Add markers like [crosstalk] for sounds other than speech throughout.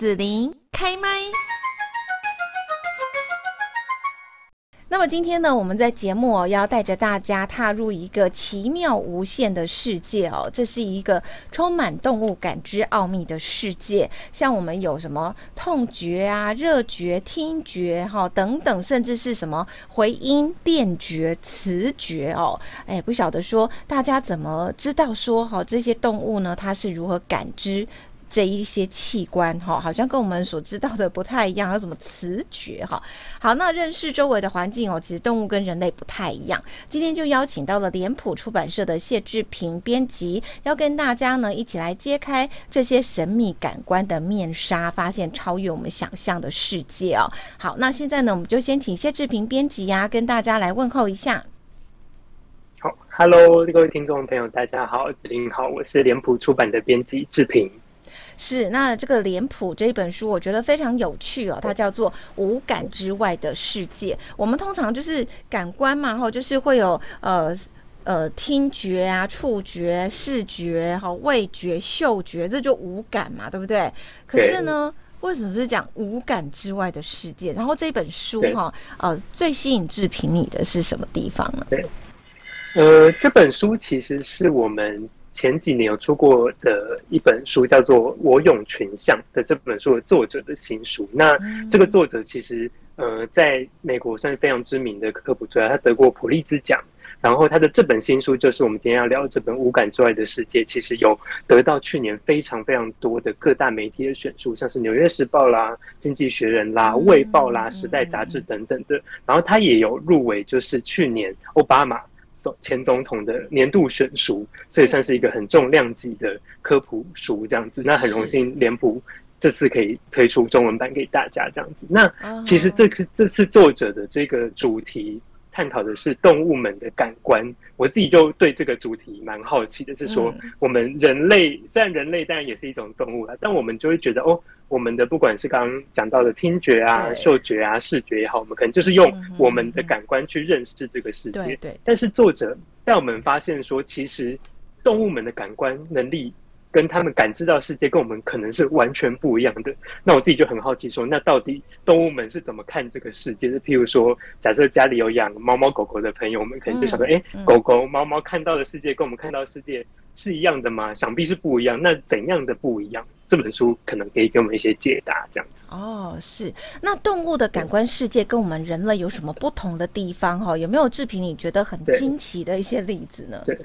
子琳开麦。那么今天呢，我们在节目哦，要带着大家踏入一个奇妙无限的世界哦。这是一个充满动物感知奥秘的世界，像我们有什么痛觉啊、热觉、听觉哈等等，甚至是什么回音、电觉、磁觉哦。哎，不晓得说大家怎么知道说哈这些动物呢，它是如何感知？这一些器官哈，好像跟我们所知道的不太一样，有什么磁觉哈？好，那认识周围的环境哦，其实动物跟人类不太一样。今天就邀请到了脸谱出版社的谢志平编辑，要跟大家呢一起来揭开这些神秘感官的面纱，发现超越我们想象的世界哦。好，那现在呢，我们就先请谢志平编辑呀，跟大家来问候一下。好，Hello，各位听众朋友，大家好，子琳好，我是脸谱出版的编辑志平。是，那这个脸谱这一本书，我觉得非常有趣哦。它叫做《无感之外的世界》。我们通常就是感官嘛，哈，就是会有呃呃听觉啊、触觉、视觉、哈味觉、嗅觉，这就五感嘛，对不对？可是呢，为什么是讲五感之外的世界？然后这本书哈，呃，最吸引志平你的是什么地方呢？对，呃，这本书其实是我们。前几年有出过的一本书叫做《我涌群像》的这本书的作者的新书。那这个作者其实呃，在美国算是非常知名的科普作家，他得过普利兹奖。然后他的这本新书就是我们今天要聊的这本《无感之外的世界》，其实有得到去年非常非常多的各大媒体的选书，像是《纽约时报》啦、《经济学人》啦、《卫报》啦、《时代》杂志等等的。然后他也有入围，就是去年奥巴马。前总统的年度选书，所以算是一个很重量级的科普书这样子。那很荣幸脸谱这次可以推出中文版给大家这样子。那其实这次这次作者的这个主题探讨的是动物们的感官，我自己就对这个主题蛮好奇的，是说我们人类虽然人类当然也是一种动物啦，但我们就会觉得哦。我们的不管是刚刚讲到的听觉啊、嗅觉啊、视觉也好，我们可能就是用我们的感官去认识这个世界。对。但是作者带我们发现说，其实动物们的感官能力跟他们感知到世界，跟我们可能是完全不一样的。那我自己就很好奇说，那到底动物们是怎么看这个世界的？譬如说，假设家里有养猫猫狗狗的朋友，我们可能就想说，哎，狗狗、猫猫看到的世界跟我们看到的世界是一样的吗？想必是不一样。那怎样的不一样？这本书可能可以给我们一些解答，这样子。哦，是。那动物的感官世界跟我们人类有什么不同的地方？哈，有没有志平你觉得很惊奇的一些例子呢？对，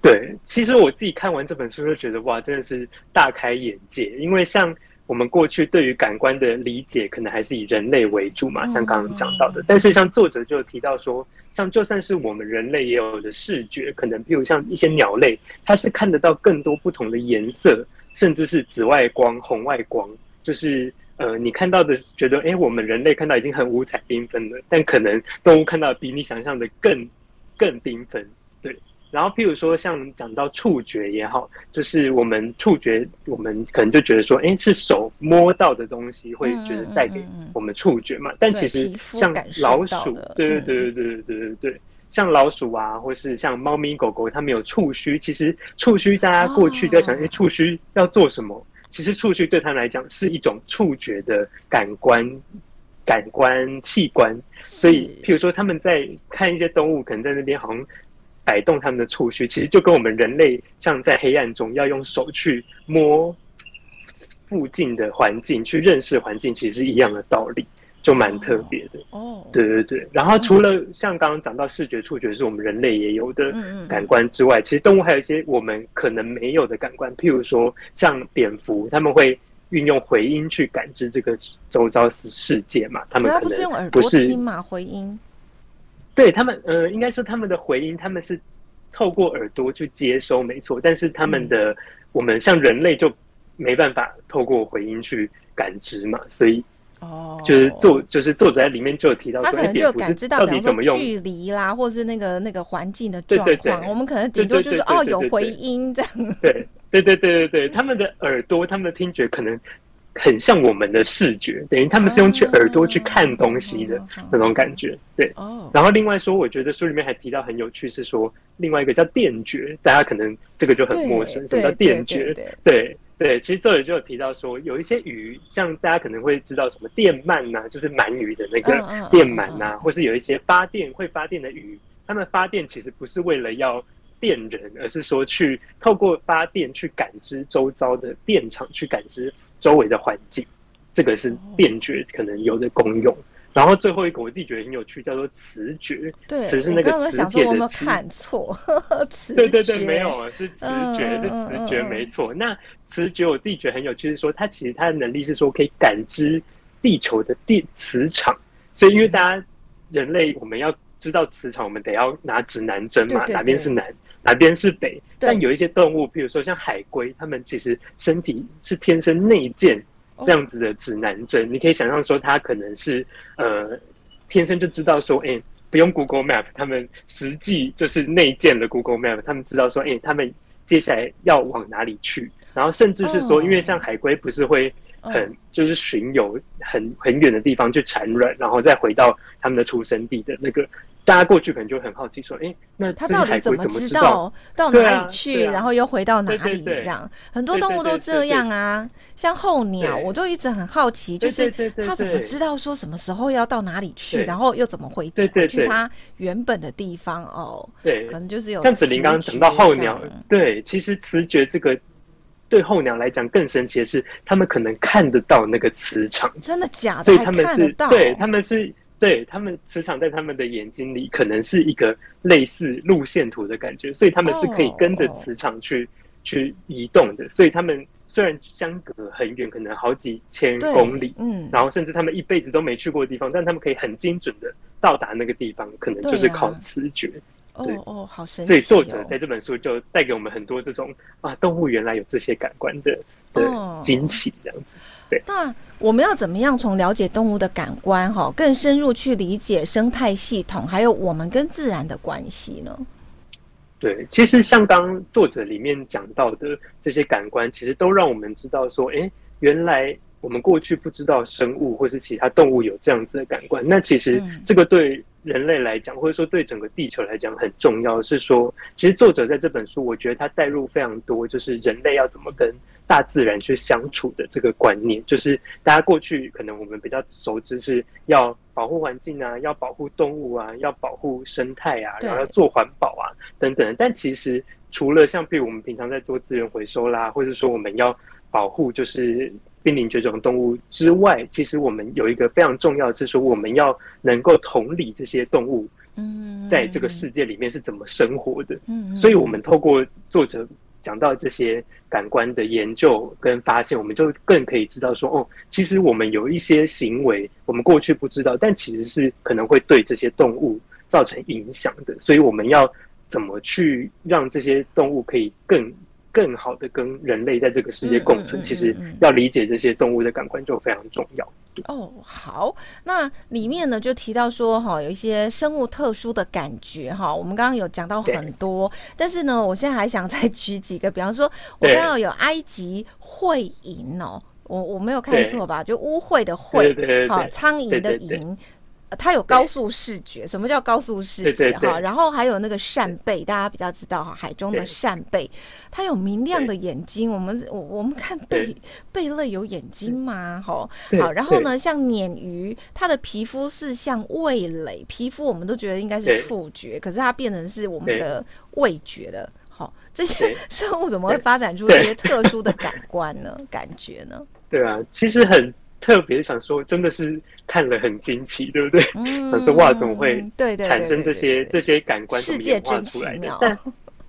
对，其实我自己看完这本书就觉得哇，真的是大开眼界。因为像我们过去对于感官的理解，可能还是以人类为主嘛，像刚刚讲到的。但是像作者就提到说，像就算是我们人类也有的视觉，可能比如像一些鸟类，它是看得到更多不同的颜色。甚至是紫外光、红外光，就是呃，你看到的觉得，哎、欸，我们人类看到已经很五彩缤纷了，但可能动物看到比你想象的更更缤纷。对，然后譬如说像讲到触觉也好，就是我们触觉，我们可能就觉得说，哎、欸，是手摸到的东西会觉得带给我们触觉嘛，嗯嗯嗯，但其实像老鼠，对对对对对对对对对。像老鼠啊，或是像猫咪、狗狗，它们有触须。其实触须，大家过去都在想，哎，触须要做什么？其实触须对它来讲是一种触觉的感官、感官器官。所以，譬如说，他们在看一些动物，可能在那边好像摆动他们的触须，其实就跟我们人类像在黑暗中要用手去摸附近的环境，去认识环境，其实是一样的道理。就蛮特别的哦，对对对。然后除了像刚刚讲到视觉、触觉是我们人类也有的感官之外，其实动物还有一些我们可能没有的感官，譬如说像蝙蝠，他们会运用回音去感知这个周遭世界嘛。他们可能不是用耳朵听嘛？回音？对他们，呃，应该是他们的回音，他们是透过耳朵去接收，没错。但是他们的我们像人类就没办法透过回音去感知嘛，所以。哦，就是作就是作者在里面就有提到说，他可能就感知到，比如说距离啦，或是那个那个环境的状况，我们可能顶多就是哦有回音这样。对对对对对对，他们的耳朵、他们的听觉可能很像我们的视觉，等于他们是用去耳朵去看东西的那种感觉。对，然后另外说，我觉得书里面还提到很有趣，是说另外一个叫电觉，大家可能这个就很陌生，什么叫电觉？对。对，其实作者就有提到说，有一些鱼，像大家可能会知道什么电鳗呐、啊，就是鳗鱼的那个电鳗呐、啊，或是有一些发电会发电的鱼，它们发电其实不是为了要电人，而是说去透过发电去感知周遭的电场，去感知周围的环境，这个是电觉可能有的功用。然后最后一个我自己觉得很有趣，叫做磁觉。对，磁是那个磁铁的磁。我刚刚想说我没有看错，[laughs] 磁对对对，没有，是磁觉，是磁觉，没错。那磁觉我自己觉得很有趣，是说它其实它的能力是说可以感知地球的电磁场。所以因为大家人类我们要知道磁场，我们得要拿指南针嘛，哪边是南，哪边是北。但有一些动物，比如说像海龟，它们其实身体是天生内建。这样子的指南针，你可以想象说，它可能是呃天生就知道说，哎、欸，不用 Google Map，他们实际就是内建了 Google Map，他们知道说，哎、欸，他们接下来要往哪里去，然后甚至是说，因为像海龟不是会很就是巡游很很远的地方去产卵，然后再回到他们的出生地的那个。大家过去可能就很好奇，说：“哎、欸，那他到底怎么知道？到哪里去，然后又回到哪里？这样。很多动物都这样啊。像候鸟，我就一直很好奇，就是他怎么知道说什么时候要到哪里去，然后又怎么回回去他原本的地方？哦，对，可能就是有像子琳刚刚讲到候鸟，对，其实磁觉这个对候鸟来讲更神奇的是，他们可能看得到那个磁场，真的假的？所以他们是对，他们是。”对，他们磁场在他们的眼睛里，可能是一个类似路线图的感觉，所以他们是可以跟着磁场去、oh. 去移动的。所以他们虽然相隔很远，可能好几千公里，嗯，然后甚至他们一辈子都没去过的地方，但他们可以很精准的到达那个地方，可能就是靠磁觉。对哦哦，好神奇！所以作者在这本书就带给我们很多这种啊，动物原来有这些感官的。的惊奇这样子，对。那我们要怎么样从了解动物的感官哈，更深入去理解生态系统，还有我们跟自然的关系呢？对，其实像刚作者里面讲到的这些感官，其实都让我们知道说，哎，原来我们过去不知道生物或是其他动物有这样子的感官。那其实这个对人类来讲，或者说对整个地球来讲很重要，是说，其实作者在这本书，我觉得他带入非常多，就是人类要怎么跟。大自然去相处的这个观念，就是大家过去可能我们比较熟知是要保护环境啊，要保护动物啊，要保护生态啊，然后要做环保啊等等。但其实除了像比如我们平常在做资源回收啦，或者说我们要保护就是濒临绝种动物之外，其实我们有一个非常重要的是说，我们要能够同理这些动物，嗯，在这个世界里面是怎么生活的。嗯，所以我们透过作者。讲到这些感官的研究跟发现，我们就更可以知道说，哦，其实我们有一些行为，我们过去不知道，但其实是可能会对这些动物造成影响的。所以我们要怎么去让这些动物可以更更好的跟人类在这个世界共存？其实要理解这些动物的感官就非常重要。哦，好，那里面呢就提到说哈，有一些生物特殊的感觉哈，我们刚刚有讲到很多，但是呢，我现在还想再举几个，比方说，我看到有埃及会蝇哦，我我没有看错吧？就污秽的秽，好，苍蝇的蝇。它有高速视觉，什么叫高速视觉哈？然后还有那个扇贝，大家比较知道哈，海中的扇贝，它有明亮的眼睛。我们我我们看贝贝类有眼睛吗？哈，好，然后呢，像鲶鱼，它的皮肤是像味蕾皮肤，我们都觉得应该是触觉，可是它变成是我们的味觉了。好，这些生物怎么会发展出这些特殊的感官呢？感觉呢？[laughs] 对啊，其实很。特别想说，真的是看了很惊奇，对不对？嗯、想说哇，怎么会产生这些这些感官怎么演化出来的？但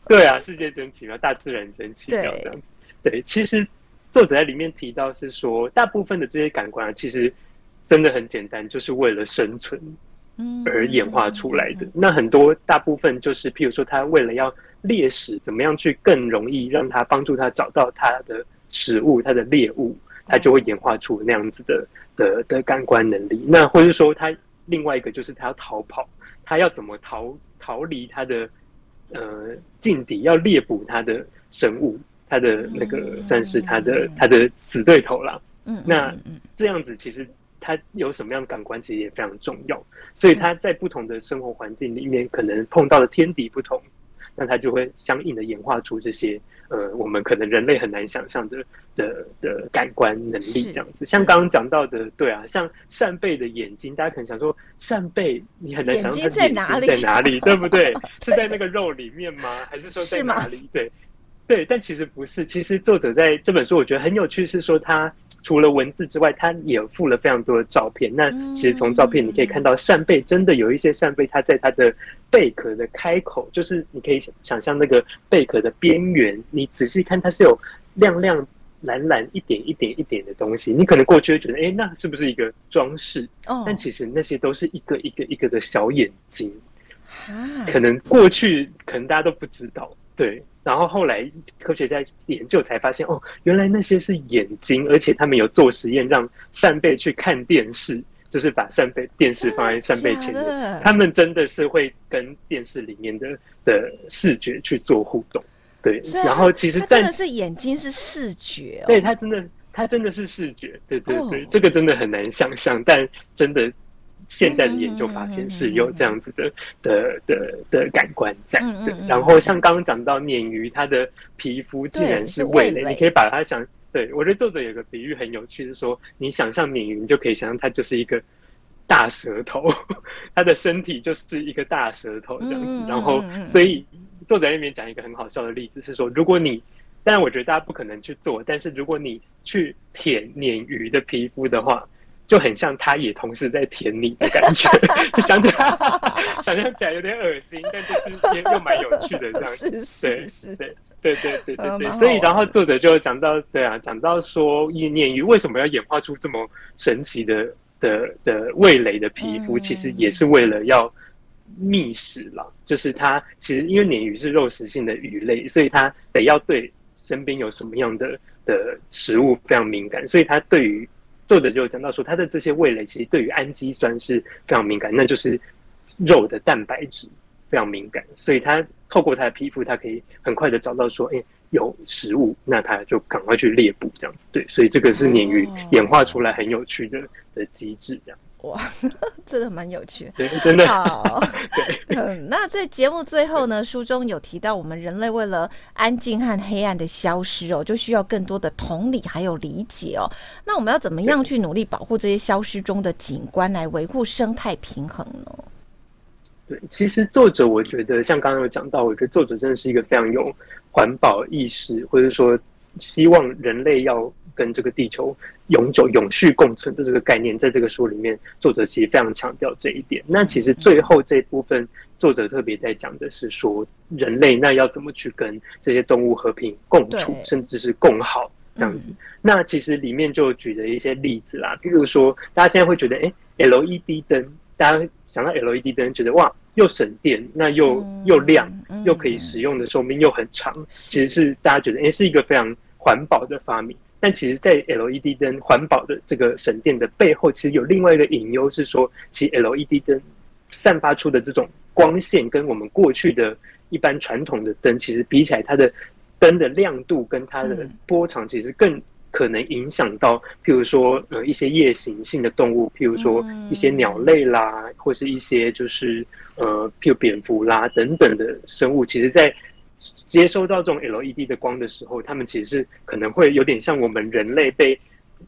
对啊，世界真奇妙，大自然真奇妙这样子。对，其实作者在里面提到是说，大部分的这些感官啊，其实真的很简单，就是为了生存而演化出来的。嗯、那很多大部分就是，譬如说，他为了要猎食，怎么样去更容易让他帮助他找到他的食物、他的猎物。它就会演化出那样子的的的感官能力。那或者说，它另外一个就是它要逃跑，它要怎么逃逃离它的呃劲敌，要猎捕它的生物，它的那个算是它的它的死对头啦。嗯，那这样子其实它有什么样的感官，其实也非常重要。所以它在不同的生活环境里面，可能碰到的天敌不同，那它就会相应的演化出这些呃，我们可能人类很难想象的的的感官能力这样子。像刚刚讲到的，对啊，像扇贝的眼睛，大家可能想说扇贝，你很难想象它的眼睛在哪里，[laughs] 对不对？是在那个肉里面吗？还是说在哪里？对。对，但其实不是。其实作者在这本书，我觉得很有趣，是说他除了文字之外，它也附了非常多的照片。那其实从照片你可以看到，扇贝真的有一些扇贝，它在它的贝壳的开口，就是你可以想想象那个贝壳的边缘，你仔细看，它是有亮亮蓝蓝一点一点一点的东西。你可能过去会觉得，哎，那是不是一个装饰？但其实那些都是一个一个一个的小眼睛。可能过去可能大家都不知道，对。然后后来科学家研究才发现，哦，原来那些是眼睛，而且他们有做实验，让扇贝去看电视，就是把扇贝电视放在扇贝前面，他们真的是会跟电视里面的的视觉去做互动，对。然后其实真的是眼睛是视觉，哦，对，它真的它真的是视觉，对对对，这个真的很难想象，但真的。现在的研究发现是有这样子的的的的感官在，对。然后像刚刚讲到鲶鱼，它的皮肤竟然是味蕾，你可以把它想，对，我觉得作者有个比喻很有趣，是说你想象鲶鱼，你就可以想象它就是一个大舌头，[laughs] 它的身体就是一个大舌头这样子。然后，所以作者在那边讲一个很好笑的例子是说，如果你，当然我觉得大家不可能去做，但是如果你去舔鲶鱼的皮肤的话。就很像，他也同时在舔你的感觉，[laughs] 想起来想象起来有点恶心，但就是也又蛮有趣的这样 [laughs] 子。对，是，对，对，对，对，对，对。所以，然后作者就讲到，对啊，讲到说，鲶鱼为什么要演化出这么神奇的的的味蕾的皮肤，其实也是为了要觅食了。就是它其实因为鲶鱼是肉食性的鱼类，所以它得要对身边有什么样的的食物非常敏感，所以它对于作者就讲到说，他的这些味蕾其实对于氨基酸是非常敏感，那就是肉的蛋白质非常敏感，所以他透过他的皮肤，他可以很快的找到说，哎，有食物，那他就赶快去猎捕这样子。对，所以这个是鲶鱼演化出来很有趣的的机制，这样。[laughs] 哇，真的蛮有趣的，真的好。嗯，那在节目最后呢，书中有提到，我们人类为了安静和黑暗的消失哦，就需要更多的同理还有理解哦。那我们要怎么样去努力保护这些消失中的景观，来维护生态平衡呢？对，其实作者我觉得，像刚刚有讲到，我觉得作者真的是一个非常有环保意识，或者说希望人类要。跟这个地球永久永续共存的这个概念，在这个书里面，作者其实非常强调这一点。那其实最后这一部分，作者特别在讲的是说，人类那要怎么去跟这些动物和平共处，甚至是共好这样子。那其实里面就举了一些例子啦，比如说大家现在会觉得，哎，LED 灯，大家想到 LED 灯，觉得哇，又省电，那又又亮，又可以使用的寿命又很长，其实是大家觉得，哎，是一个非常环保的发明。但其实，在 LED 灯环保的这个省电的背后，其实有另外一个隐忧，是说，其实 LED 灯散发出的这种光线，跟我们过去的一般传统的灯，其实比起来，它的灯的亮度跟它的波长，其实更可能影响到，譬如说，呃，一些夜行性的动物，譬如说一些鸟类啦，或是一些就是呃，譬如蝙蝠啦等等的生物，其实，在接收到这种 LED 的光的时候，他们其实是可能会有点像我们人类被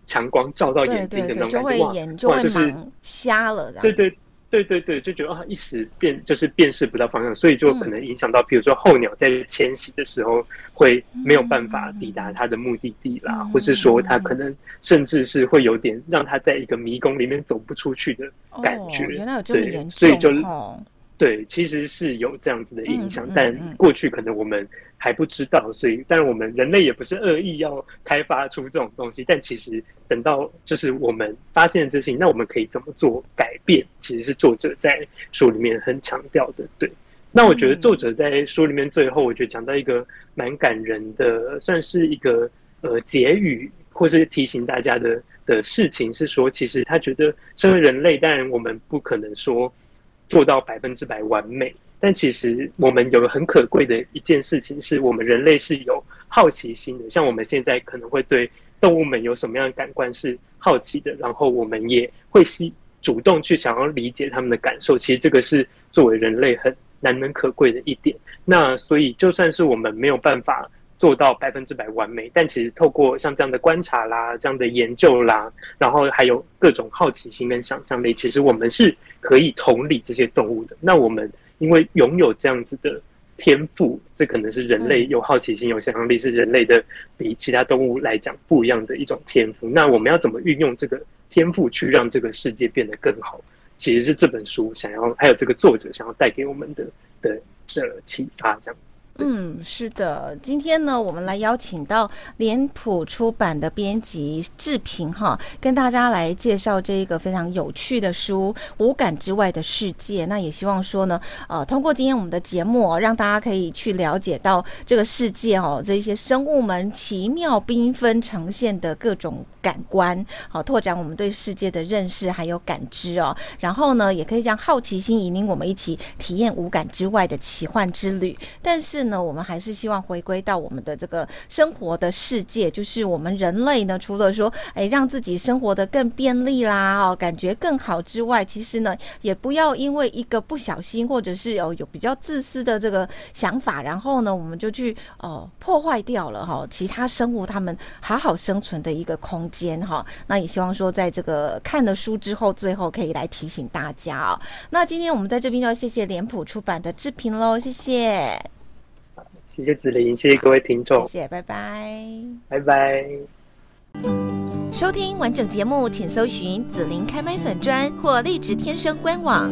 强光照到眼睛的那种感觉，对对对，就会眼就会就是瞎了，对对对对对，就觉得啊，一时辨就是辨识不到方向，所以就可能影响到，比如说候鸟在迁徙的时候会没有办法抵达它的目的地啦，嗯、或是说它可能甚至是会有点让它在一个迷宫里面走不出去的感觉，哦、原来有这么严重，所以就。哦对，其实是有这样子的影响，但过去可能我们还不知道，所以，但我们人类也不是恶意要开发出这种东西，但其实等到就是我们发现这些，那我们可以怎么做改变？其实是作者在书里面很强调的。对，那我觉得作者在书里面最后，我觉得讲到一个蛮感人的，算是一个呃结语，或是提醒大家的的事情，是说，其实他觉得身为人类，当然我们不可能说。做到百分之百完美，但其实我们有个很可贵的一件事情，是我们人类是有好奇心的。像我们现在可能会对动物们有什么样的感官是好奇的，然后我们也会去主动去想要理解他们的感受。其实这个是作为人类很难能可贵的一点。那所以就算是我们没有办法做到百分之百完美，但其实透过像这样的观察啦、这样的研究啦，然后还有各种好奇心跟想象力，其实我们是可以同理这些动物的。那我们因为拥有这样子的。天赋，这可能是人类有好奇心、有想象力，是人类的比其他动物来讲不一样的一种天赋。那我们要怎么运用这个天赋去让这个世界变得更好？其实是这本书想要，还有这个作者想要带给我们的的的启发，这样。嗯，是的，今天呢，我们来邀请到脸谱出版的编辑志平哈，跟大家来介绍这一个非常有趣的书《五感之外的世界》。那也希望说呢，呃，通过今天我们的节目哦，让大家可以去了解到这个世界哦，这一些生物们奇妙缤纷呈现的各种感官，好，拓展我们对世界的认识还有感知哦。然后呢，也可以让好奇心引领我们一起体验五感之外的奇幻之旅。但是呢，我们还是希望回归到我们的这个生活的世界，就是我们人类呢，除了说，哎，让自己生活的更便利啦，哦，感觉更好之外，其实呢，也不要因为一个不小心，或者是有有比较自私的这个想法，然后呢，我们就去哦破坏掉了哈其他生物他们好好生存的一个空间哈。那也希望说，在这个看了书之后，最后可以来提醒大家哦。那今天我们在这边就要谢谢脸谱出版的志平喽，谢谢。谢谢子琳，谢谢各位听众，谢谢，拜拜，拜拜。收听完整节目，请搜寻紫琳开麦粉砖或荔枝天生官网。